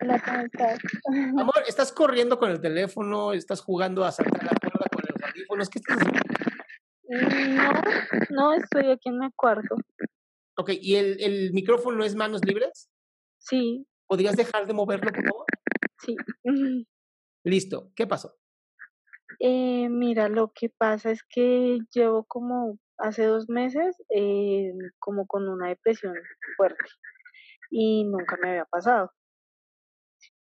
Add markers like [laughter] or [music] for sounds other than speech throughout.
Hola, ¿cómo estás? Amor, ¿estás corriendo con el teléfono? ¿Estás jugando a saltar la cuerda con los audífonos? ¿Qué estás haciendo? No, no estoy aquí en mi cuarto. Ok, ¿y el, el micrófono es manos libres? Sí, ¿Podrías dejar de moverlo, por favor? sí. [laughs] Listo, ¿qué pasó? Eh, mira, lo que pasa es que llevo como hace dos meses eh, como con una depresión fuerte y nunca me había pasado.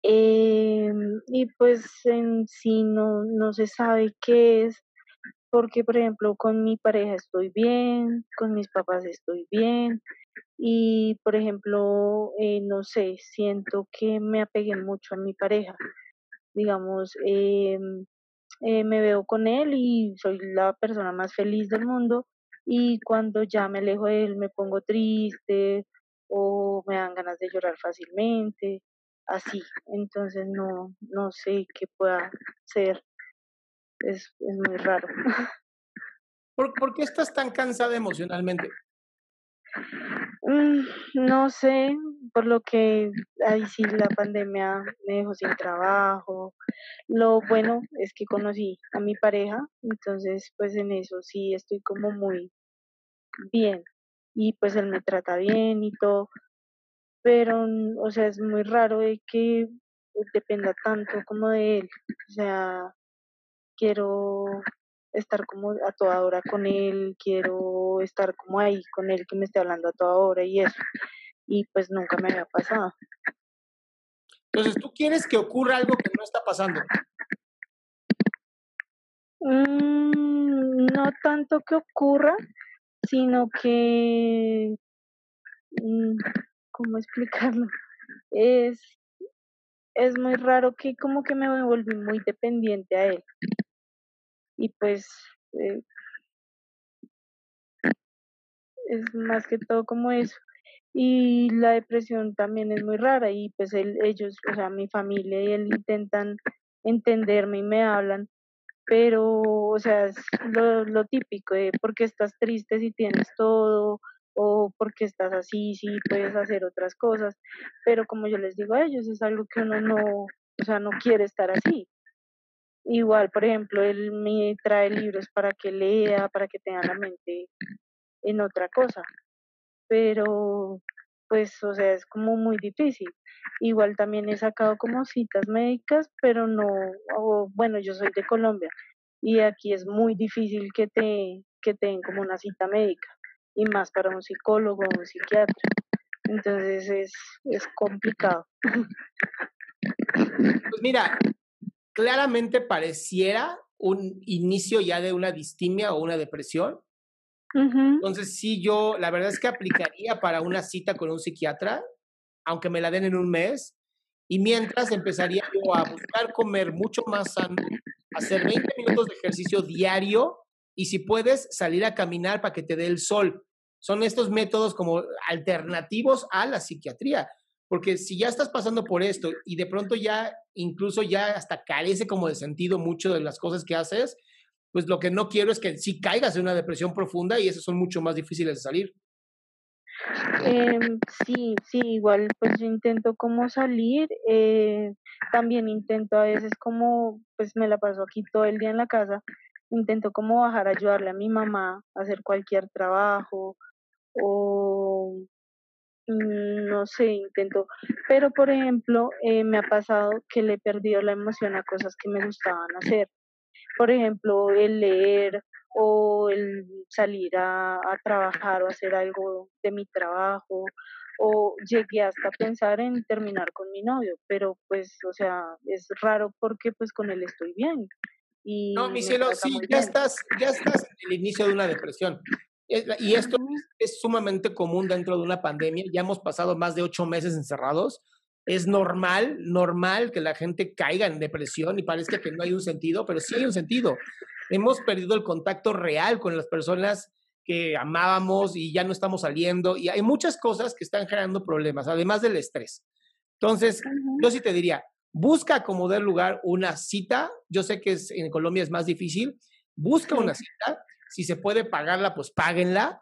Em, y pues en sí no, no se sabe qué es, porque por ejemplo con mi pareja estoy bien, con mis papás estoy bien, y por ejemplo, eh, no sé, siento que me apegué mucho a mi pareja. Digamos, em, eh, me veo con él y soy la persona más feliz del mundo, y cuando ya me alejo de él me pongo triste o me dan ganas de llorar fácilmente, así. Entonces no, no sé qué pueda ser, es, es muy raro. [laughs] ¿Por, por qué estás tan cansada emocionalmente? Mm, no sé, por lo que ahí sí la pandemia me dejó sin trabajo. Lo bueno es que conocí a mi pareja, entonces pues en eso sí estoy como muy bien y pues él me trata bien y todo, pero mm, o sea, es muy raro de que dependa tanto como de él. O sea, quiero estar como a toda hora con él, quiero estar como ahí con él que me esté hablando a toda hora y eso. Y pues nunca me había pasado. Entonces, tú quieres que ocurra algo que no está pasando. Mm, no tanto que ocurra, sino que, mm, ¿cómo explicarlo? [laughs] Es, es muy raro que como que me volví muy dependiente a él. Y pues eh, es más que todo como eso. Y la depresión también es muy rara y pues él- ellos, o sea, mi familia y él intentan entenderme y me hablan, pero, o sea, es lo, típico de por qué estás triste si tienes todo o por qué estás así si puedes hacer otras cosas, pero como yo les digo a ellos, es algo que uno no, o sea, no quiere estar así. Igual, por ejemplo, él me trae libros para que lea, para que tenga la mente en otra cosa, pero pues, o sea, es como muy difícil. Igual también he sacado como citas médicas, pero no, o, bueno, yo soy de Colombia y aquí es muy difícil que te, que te den como una cita médica y más para un psicólogo o un psiquiatra. Entonces es, es complicado. Pues mira, claramente pareciera un inicio ya de una distimia o una depresión. Entonces, sí, yo la verdad es que aplicaría para una cita con un psiquiatra, aunque me la den en un mes. Y mientras empezaría yo a buscar comer mucho más sano, hacer 20 minutos de ejercicio diario y si puedes salir a caminar para que te dé el sol. Son estos métodos como alternativos a la psiquiatría. Porque si ya estás pasando por esto y de pronto ya, incluso ya hasta carece como de sentido mucho de las cosas que haces, pues lo que no quiero es que sí caigas en una depresión profunda y esas son mucho más difíciles de salir. Em, sí, sí, igual pues yo intento como salir, eh, también intento a veces como, pues me la paso aquí todo el día en la casa, intento como bajar a ayudarle a mi mamá a hacer cualquier trabajo o mm, no sé, intento, pero por ejemplo, eh, me ha pasado que le he perdido la emoción a cosas que me gustaban hacer, por ejemplo, el leer o el salir a, a trabajar o hacer algo de mi trabajo, o llegué hasta pensar en terminar con mi novio, pero pues, o sea, es raro porque pues con él estoy bien y No, mi cielo, sí, ya estás, ya estás en el inicio de una depresión. Y esto es sumamente común dentro de una pandemia. Ya hemos pasado más de ocho meses encerrados. es normal, normal que la gente caiga en depresión y parezca que no hay un sentido, pero sí hay un sentido. Hemos perdido el contacto real con las personas que amábamos y ya no estamos saliendo y hay muchas cosas que están generando problemas, además del estrés. Entonces, yo sí te diría, busca como del lugar una cita. Yo sé que en Colombia es más difícil. Busca una cita. Si se puede pagarla, pues páguenla,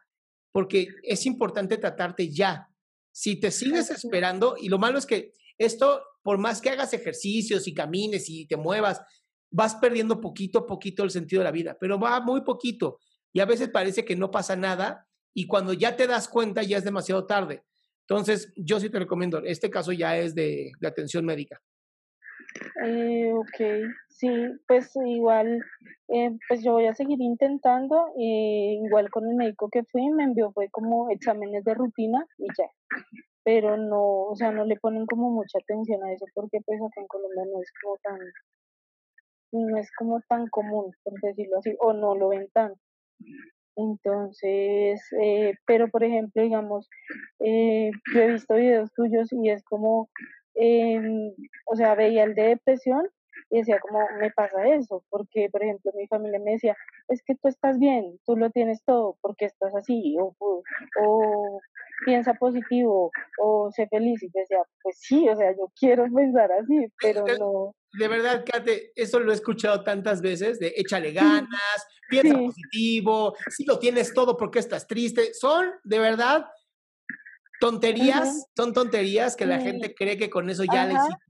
porque es importante tratarte ya. Si te sigues esperando, y lo malo es que esto, por más que hagas ejercicios y camines y te muevas, vas perdiendo poquito a poquito el sentido de la vida, pero va muy poquito. Y a veces parece que no pasa nada y cuando ya te das cuenta ya es demasiado tarde. Entonces, yo sí te recomiendo, este caso ya es de, atención médica. Eh, ok, sí, pues igual, eh, pues yo voy a seguir intentando, eh, igual con el médico que fui, me envió fue como exámenes de rutina y ya, pero no, o sea, no le ponen como mucha atención a eso porque pues acá en Colombia no es como tan, no es como tan común, por decirlo así, o no lo ven tanto. Entonces, eh, pero por ejemplo, digamos, eh, yo he visto videos tuyos y es como, em, o sea, veía el de depresión y decía como, me pasa eso, porque por ejemplo mi familia me decía, es que tú estás bien, tú lo tienes todo, porque estás así, o, o piensa positivo, o sé feliz, y decía, pues sí, o sea, yo quiero pensar así, pero no. de verdad, Kate, eso lo he escuchado tantas veces, de échale ganas, piensa positivo, si lo tienes todo porque estás triste. Son, de verdad, tonterías, son tonterías que la gente cree que con eso ya le hiciste.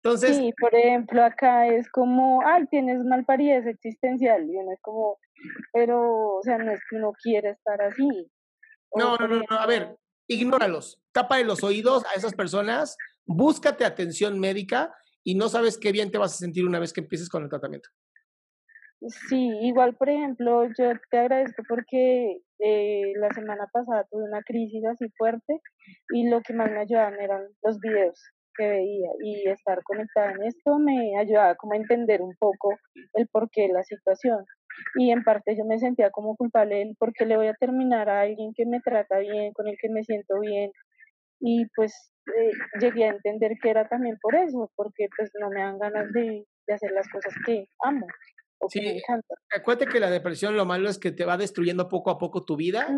Entonces, sí, por ejemplo, acá es como, ay, tienes malparidez existencial, y uno es como, pero, o sea, no es que uno quiere estar así. no, no, no, no, a ver, ignóralos, tapa de los oídos a esas personas, búscate atención médica y no sabes qué bien te vas a sentir una vez que empieces con el tratamiento. Sí, igual, por ejemplo, yo te agradezco porque eh, la semana pasada tuve una crisis así fuerte y lo que más me ayudaban eran los videos que veía y estar conectada en esto me ayudaba como a entender un poco el porqué de la situación y en parte yo me sentía como culpable del por qué le voy a terminar a alguien que me trata bien, con el que me siento bien y pues eh, llegué a entender que era también por eso, porque pues no me dan ganas de, hacer las cosas que amo. O que me encantan. acuérdate que la depresión lo malo es que te va destruyendo poco a poco tu vida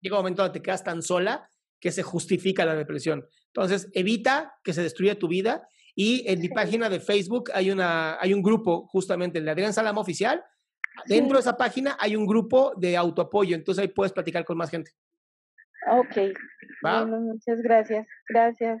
llega un momento donde te quedas tan sola que se justifica la depresión. Entonces, evita que se destruya tu vida y en mi página de Facebook hay, una, hay un grupo, justamente el de Adrián Salama Oficial. Dentro de esa página hay un grupo de autoapoyo, entonces ahí puedes platicar con más gente. Ok. Bueno, muchas gracias. Gracias.